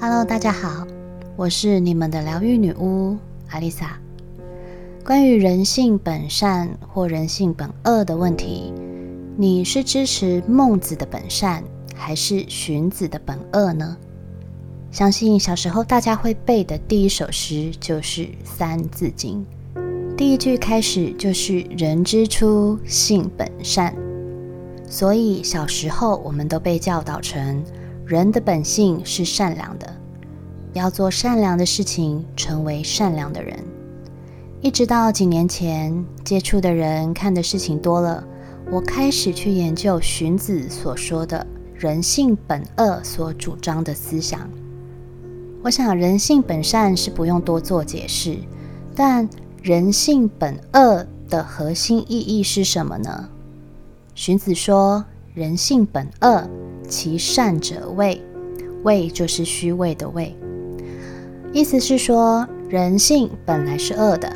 Hello，大家好，我是你们的疗愈女巫阿丽萨。关于人性本善或人性本恶的问题，你是支持孟子的本善，还是荀子的本恶呢？相信小时候大家会背的第一首诗就是《三字经》，第一句开始就是“人之初，性本善”，所以小时候我们都被教导成。人的本性是善良的，要做善良的事情，成为善良的人。一直到几年前，接触的人看的事情多了，我开始去研究荀子所说的“人性本恶”所主张的思想。我想，人性本善是不用多做解释，但人性本恶的核心意义是什么呢？荀子说：“人性本恶。”其善者伪，伪就是虚伪的伪。意思是说，人性本来是恶的，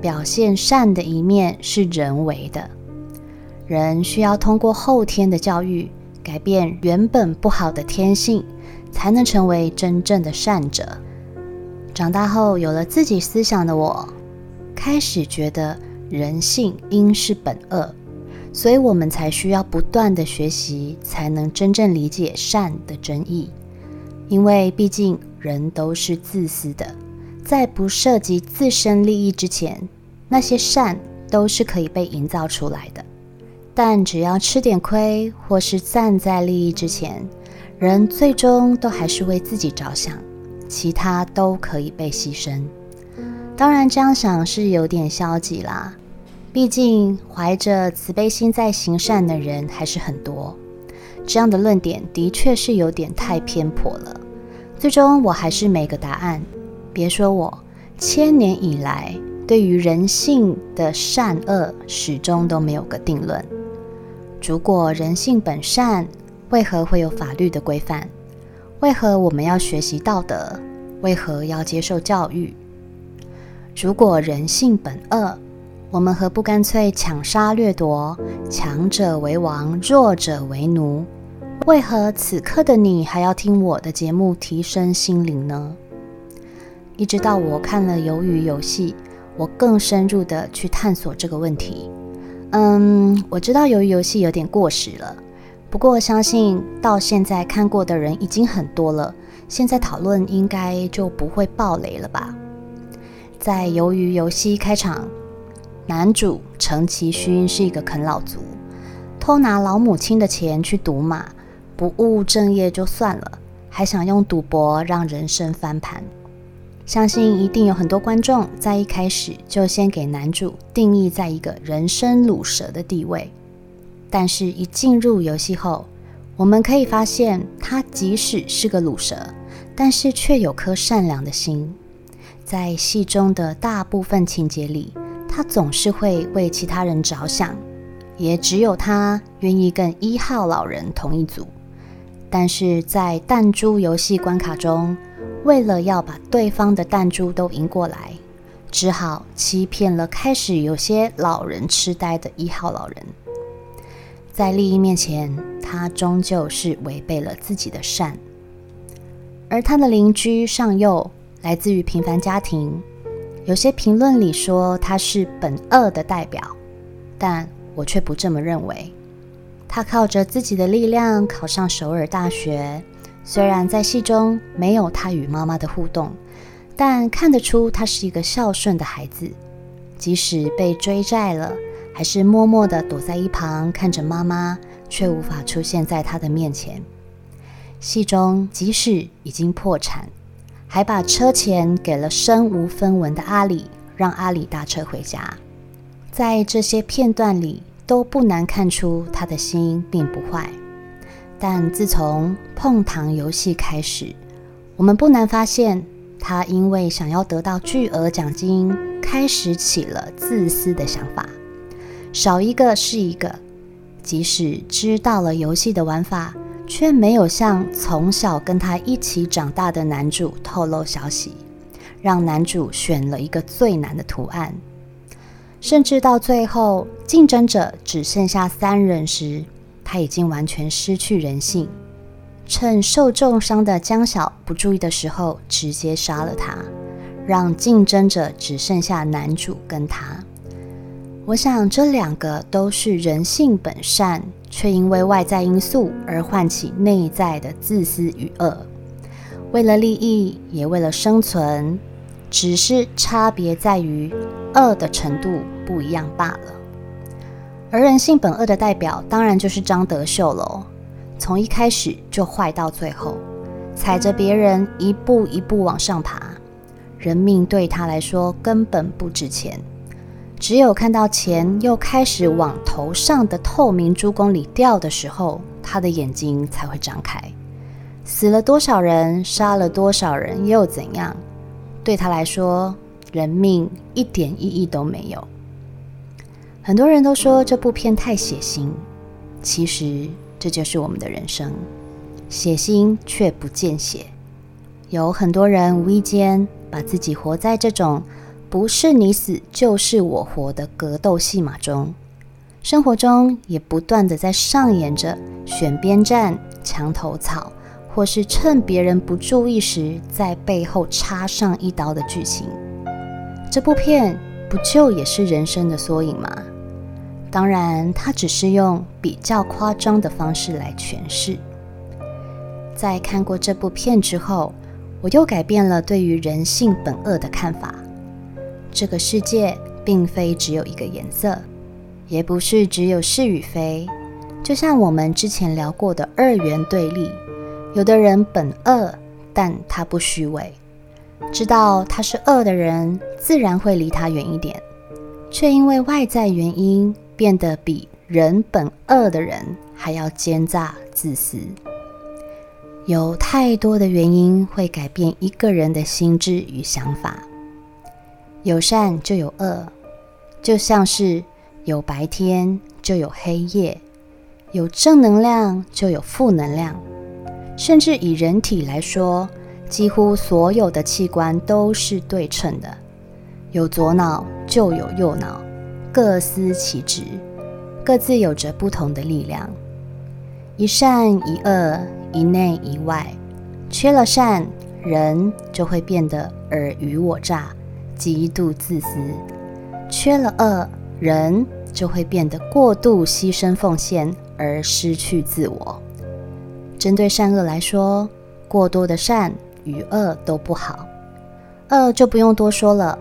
表现善的一面是人为的。人需要通过后天的教育，改变原本不好的天性，才能成为真正的善者。长大后有了自己思想的我，开始觉得人性应是本恶。所以我们才需要不断的学习，才能真正理解善的真意。因为毕竟人都是自私的，在不涉及自身利益之前，那些善都是可以被营造出来的。但只要吃点亏，或是站在利益之前，人最终都还是为自己着想，其他都可以被牺牲。当然，这样想是有点消极啦。毕竟，怀着慈悲心在行善的人还是很多。这样的论点的确是有点太偏颇了。最终，我还是没个答案。别说我，千年以来对于人性的善恶始终都没有个定论。如果人性本善，为何会有法律的规范？为何我们要学习道德？为何要接受教育？如果人性本恶，我们何不干脆抢杀掠夺，强者为王，弱者为奴？为何此刻的你还要听我的节目提升心灵呢？一直到我看了《鱿鱼游戏》，我更深入的去探索这个问题。嗯，我知道《鱿鱼游戏》有点过时了，不过相信到现在看过的人已经很多了，现在讨论应该就不会爆雷了吧？在《鱿鱼游戏》开场。男主程其勋是一个啃老族，偷拿老母亲的钱去赌马，不务正业就算了，还想用赌博让人生翻盘。相信一定有很多观众在一开始就先给男主定义在一个人生卤蛇的地位，但是，一进入游戏后，我们可以发现，他即使是个卤蛇，但是却有颗善良的心。在戏中的大部分情节里。他总是会为其他人着想，也只有他愿意跟一号老人同一组。但是在弹珠游戏关卡中，为了要把对方的弹珠都赢过来，只好欺骗了开始有些老人痴呆的一号老人。在利益面前，他终究是违背了自己的善。而他的邻居上佑来自于平凡家庭。有些评论里说他是本恶的代表，但我却不这么认为。他靠着自己的力量考上首尔大学，虽然在戏中没有他与妈妈的互动，但看得出他是一个孝顺的孩子。即使被追债了，还是默默地躲在一旁看着妈妈，却无法出现在他的面前。戏中即使已经破产。还把车钱给了身无分文的阿里，让阿里搭车回家。在这些片段里，都不难看出他的心并不坏。但自从碰糖游戏开始，我们不难发现，他因为想要得到巨额奖金，开始起了自私的想法，少一个是一个。即使知道了游戏的玩法。却没有向从小跟他一起长大的男主透露消息，让男主选了一个最难的图案，甚至到最后竞争者只剩下三人时，他已经完全失去人性。趁受重伤的江晓不注意的时候，直接杀了他，让竞争者只剩下男主跟他。我想这两个都是人性本善，却因为外在因素而唤起内在的自私与恶，为了利益，也为了生存，只是差别在于恶的程度不一样罢了。而人性本恶的代表，当然就是张德秀喽。从一开始就坏到最后，踩着别人一步一步往上爬，人命对他来说根本不值钱。只有看到钱又开始往头上的透明珠宫里掉的时候，他的眼睛才会张开。死了多少人，杀了多少人，又怎样？对他来说，人命一点意义都没有。很多人都说这部片太血腥，其实。这就是我们的人生，血腥却不见血。有很多人无意间把自己活在这种不是你死就是我活的格斗戏码中，生活中也不断的在上演着选边站、墙头草，或是趁别人不注意时在背后插上一刀的剧情。这部片不就也是人生的缩影吗？当然，它只是用比较夸张的方式来诠释。在看过这部片之后，我又改变了对于人性本恶的看法。这个世界并非只有一个颜色，也不是只有是与非。就像我们之前聊过的二元对立，有的人本恶，但他不虚伪，知道他是恶的人，自然会离他远一点，却因为外在原因。变得比人本恶的人还要奸诈自私，有太多的原因会改变一个人的心智与想法。有善就有恶，就像是有白天就有黑夜，有正能量就有负能量。甚至以人体来说，几乎所有的器官都是对称的，有左脑就有右脑。各司其职，各自有着不同的力量。一善一恶，一内一外。缺了善，人就会变得尔虞我诈，极度自私；缺了恶，人就会变得过度牺牲奉献，而失去自我。针对善恶来说，过多的善与恶都不好。恶就不用多说了，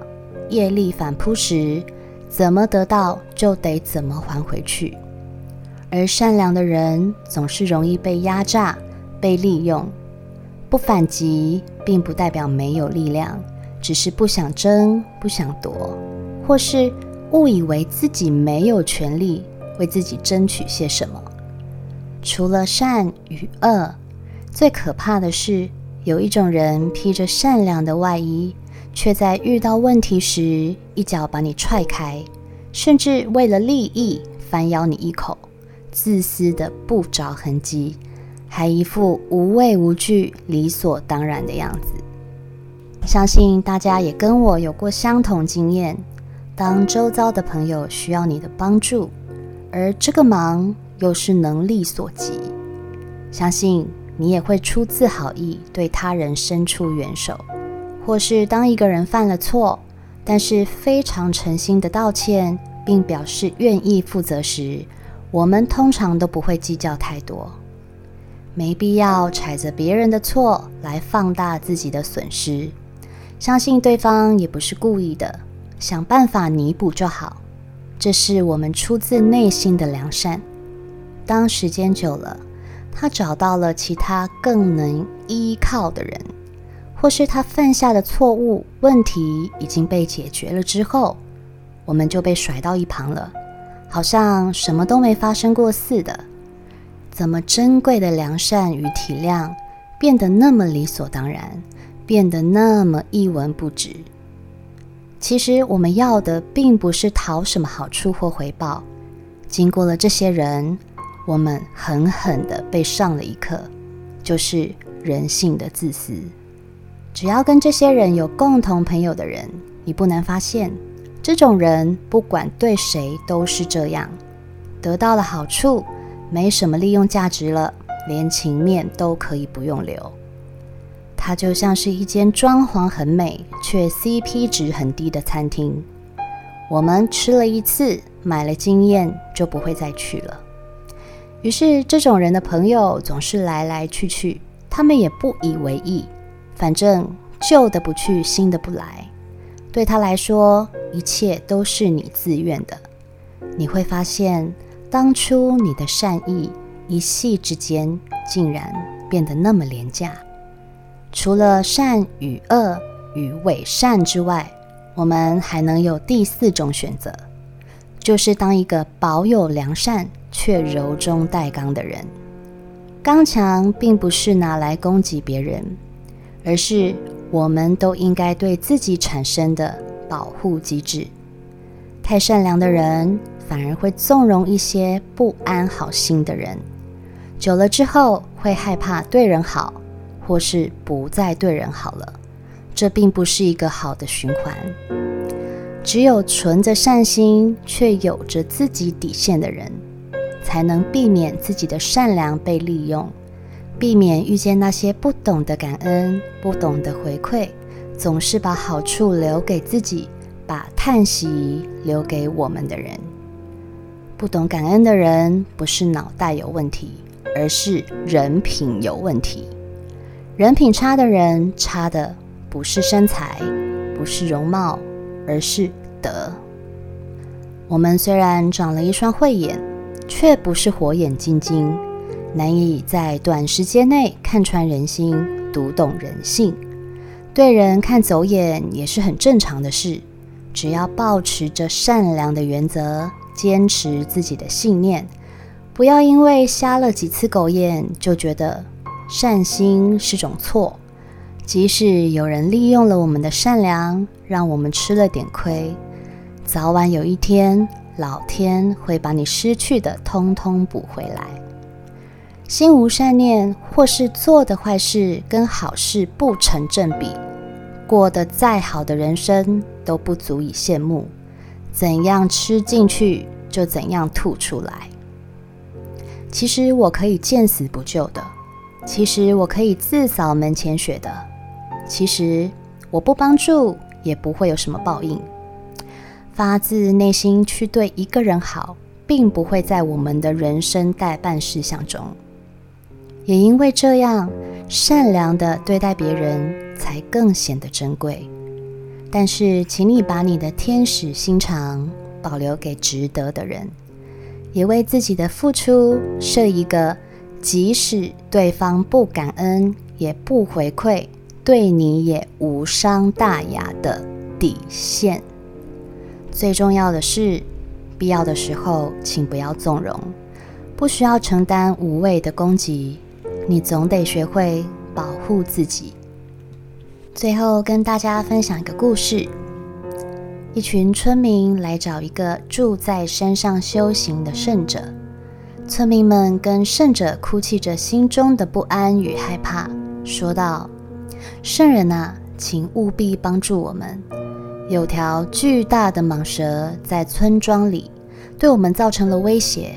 业力反扑时。怎么得到就得怎么还回去，而善良的人总是容易被压榨、被利用。不反击，并不代表没有力量，只是不想争、不想夺，或是误以为自己没有权利为自己争取些什么。除了善与恶，最可怕的是有一种人披着善良的外衣。却在遇到问题时一脚把你踹开，甚至为了利益反咬你一口，自私的不着痕迹，还一副无畏无惧、理所当然的样子。相信大家也跟我有过相同经验：当周遭的朋友需要你的帮助，而这个忙又是能力所及，相信你也会出自好意对他人伸出援手。或是当一个人犯了错，但是非常诚心的道歉，并表示愿意负责时，我们通常都不会计较太多，没必要踩着别人的错来放大自己的损失。相信对方也不是故意的，想办法弥补就好。这是我们出自内心的良善。当时间久了，他找到了其他更能依靠的人。或是他犯下的错误问题已经被解决了之后，我们就被甩到一旁了，好像什么都没发生过似的。怎么珍贵的良善与体谅变得那么理所当然，变得那么一文不值？其实我们要的并不是讨什么好处或回报。经过了这些人，我们狠狠地被上了一课，就是人性的自私。只要跟这些人有共同朋友的人，你不难发现，这种人不管对谁都是这样。得到了好处，没什么利用价值了，连情面都可以不用留。它就像是一间装潢很美却 CP 值很低的餐厅，我们吃了一次，买了经验，就不会再去了。于是，这种人的朋友总是来来去去，他们也不以为意，反正旧的不去，新的不来。对他来说，一切都是你自愿的。你会发现，当初你的善意，一夕之间竟然变得那么廉价。除了善与恶与伪善之外，我们还能有第四种选择，就是当一个保有良善却柔中带刚的人。刚强并不是拿来攻击别人，而是我们都应该对自己产生的保护机制。太善良的人反而会纵容一些不安好心的人，久了之后会害怕对人好。或是不再对人好了，这并不是一个好的循环。只有存着善心却有着自己底线的人，才能避免自己的善良被利用，避免遇见那些不懂得感恩、不懂得回馈，总是把好处留给自己，把叹息留给我们的人。不懂感恩的人，不是脑袋有问题，而是人品有问题。人品差的人，差的不是身材，不是容貌，而是德。我们虽然长了一双慧眼，却不是火眼金睛，难以在短时间内看穿人心、读懂人性。对人看走眼也是很正常的事。只要保持着善良的原则，坚持自己的信念，不要因为瞎了几次狗眼就觉得。善心是种错，即使有人利用了我们的善良，让我们吃了点亏，早晚有一天，老天会把你失去的通通补回来。心无善念，或是做的坏事跟好事不成正比，过得再好的人生都不足以羡慕。怎样吃进去，就怎样吐出来。其实我可以见死不救的。其实我可以自扫门前雪的。其实我不帮助也不会有什么报应。发自内心去对一个人好，并不会在我们的人生代办事项中。也因为这样，善良的对待别人才更显得珍贵。但是，请你把你的天使心肠保留给值得的人，也为自己的付出设一个。即使对方不感恩也不回馈，对你也无伤大雅的底线。最重要的是，必要的时候，请不要纵容，不需要承担无谓的攻击。你总得学会保护自己。最后跟大家分享一个故事：一群村民来找一个住在山上修行的圣者。村民们跟圣者哭泣着心中的不安与害怕，说道：“圣人啊，请务必帮助我们。有条巨大的蟒蛇在村庄里，对我们造成了威胁。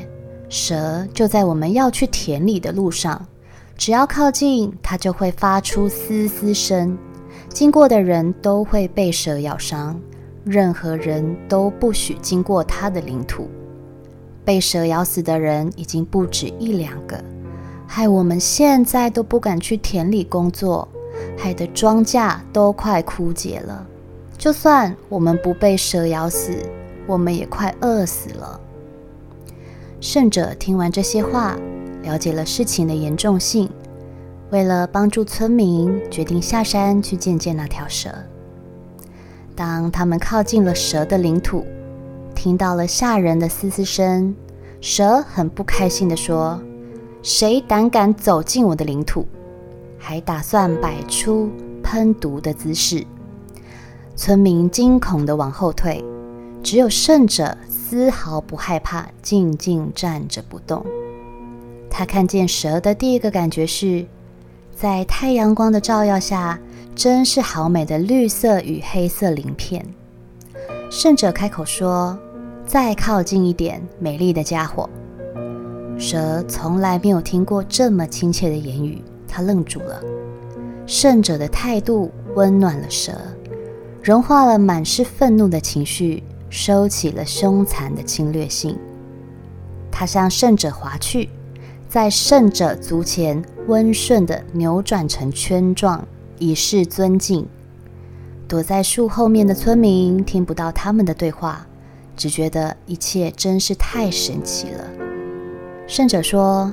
蛇就在我们要去田里的路上，只要靠近，它就会发出嘶嘶声，经过的人都会被蛇咬伤。任何人都不许经过它的领土。”被蛇咬死的人已经不止一两个，害我们现在都不敢去田里工作，害得庄稼都快枯竭了。就算我们不被蛇咬死，我们也快饿死了。圣者听完这些话，了解了事情的严重性，为了帮助村民，决定下山去见见那条蛇。当他们靠近了蛇的领土，听到了吓人的嘶嘶声，蛇很不开心地说：“谁胆敢走进我的领土？”还打算摆出喷毒的姿势。村民惊恐地往后退，只有胜者丝毫不害怕，静静站着不动。他看见蛇的第一个感觉是，在太阳光的照耀下，真是好美的绿色与黑色鳞片。胜者开口说。再靠近一点，美丽的家伙！蛇从来没有听过这么亲切的言语，他愣住了。圣者的态度温暖了蛇，融化了满是愤怒的情绪，收起了凶残的侵略性。他向圣者划去，在圣者足前温顺地扭转成圈状，以示尊敬。躲在树后面的村民听不到他们的对话，只觉得一切真是太神奇了。圣者说：“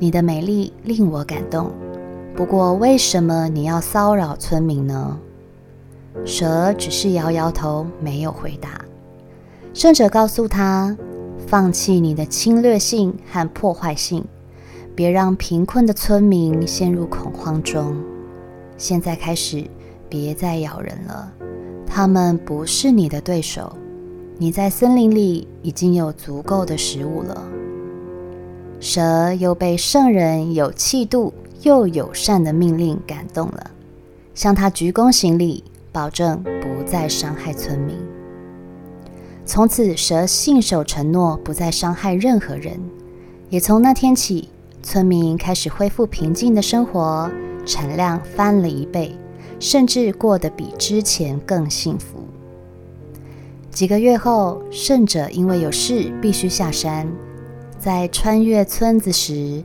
你的美丽令我感动。”不过，为什么你要骚扰村民呢？蛇只是摇摇头，没有回答。圣者告诉他：“放弃你的侵略性和破坏性，别让贫困的村民陷入恐慌中。现在开始，别再咬人了，他们不是你的对手。你在森林里已经有足够的食物了。”蛇又被圣人有气度。又友善的命令感动了，向他鞠躬行礼，保证不再伤害村民。从此，蛇信守承诺，不再伤害任何人。也从那天起，村民开始恢复平静的生活，产量翻了一倍，甚至过得比之前更幸福。几个月后，圣者因为有事必须下山，在穿越村子时。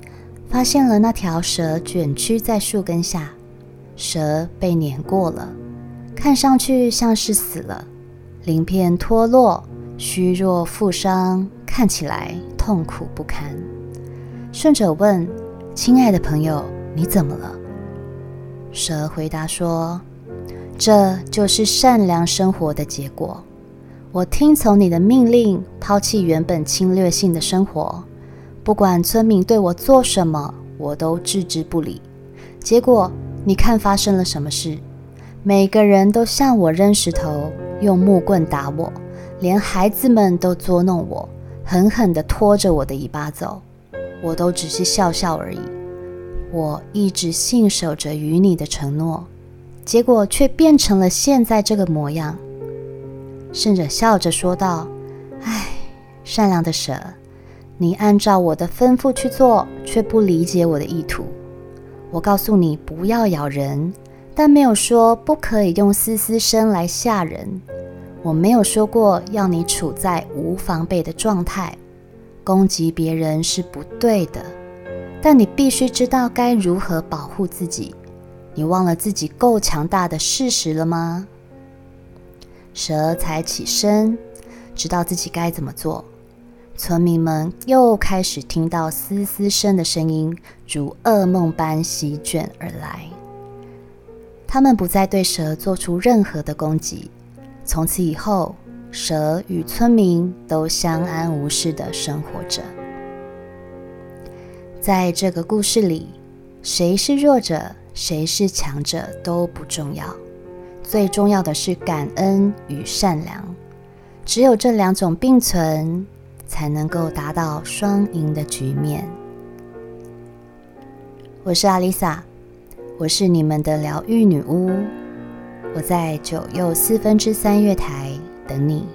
发现了那条蛇卷曲在树根下，蛇被碾过了，看上去像是死了，鳞片脱落，虚弱负伤，看起来痛苦不堪。顺者问：“亲爱的朋友，你怎么了？”蛇回答说：“这就是善良生活的结果。我听从你的命令，抛弃原本侵略性的生活。”不管村民对我做什么，我都置之不理。结果，你看发生了什么事？每个人都向我扔石头，用木棍打我，连孩子们都捉弄我，狠狠地拖着我的尾巴走。我都只是笑笑而已。我一直信守着与你的承诺，结果却变成了现在这个模样。圣者笑着说道：“唉，善良的蛇。”你按照我的吩咐去做，却不理解我的意图。我告诉你不要咬人，但没有说不可以用嘶嘶声来吓人。我没有说过要你处在无防备的状态，攻击别人是不对的。但你必须知道该如何保护自己。你忘了自己够强大的事实了吗？蛇才起身，知道自己该怎么做。村民们又开始听到嘶嘶声的声音，如噩梦般席卷而来。他们不再对蛇做出任何的攻击。从此以后，蛇与村民都相安无事的生活着。在这个故事里，谁是弱者，谁是强者都不重要，最重要的是感恩与善良。只有这两种并存。才能够达到双赢的局面。我是阿丽萨，我是你们的疗愈女巫，我在九又四分之三月台等你。